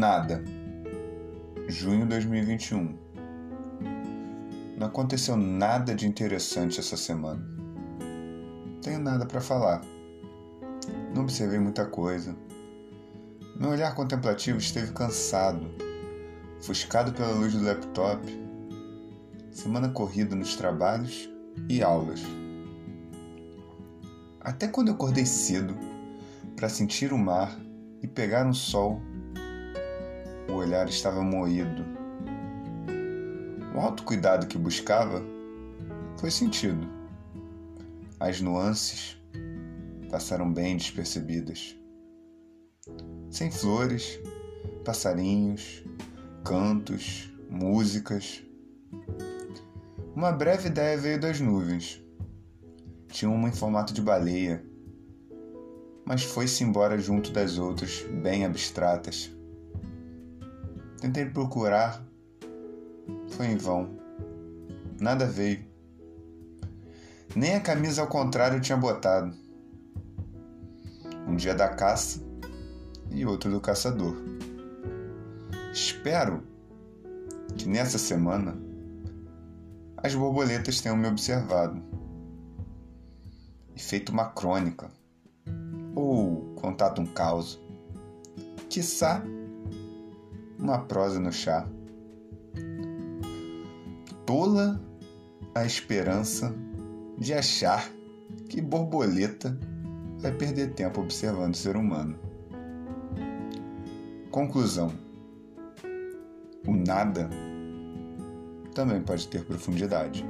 Nada. Junho 2021. Não aconteceu nada de interessante essa semana. Tenho nada para falar. Não observei muita coisa. Meu olhar contemplativo esteve cansado, ofuscado pela luz do laptop. Semana corrida nos trabalhos e aulas. Até quando eu acordei cedo para sentir o mar e pegar um sol, o olhar estava moído. O autocuidado que buscava foi sentido. As nuances passaram bem despercebidas. Sem flores, passarinhos, cantos, músicas. Uma breve ideia veio das nuvens. Tinha uma em formato de baleia, mas foi-se embora junto das outras, bem abstratas. Tentei procurar, foi em vão. Nada veio. Nem a camisa ao contrário tinha botado. Um dia da caça e outro do caçador. Espero que nessa semana as borboletas tenham me observado e feito uma crônica ou contado um caos. Quiçá uma prosa no chá. Tola a esperança de achar que borboleta vai perder tempo observando o ser humano. Conclusão: o nada também pode ter profundidade.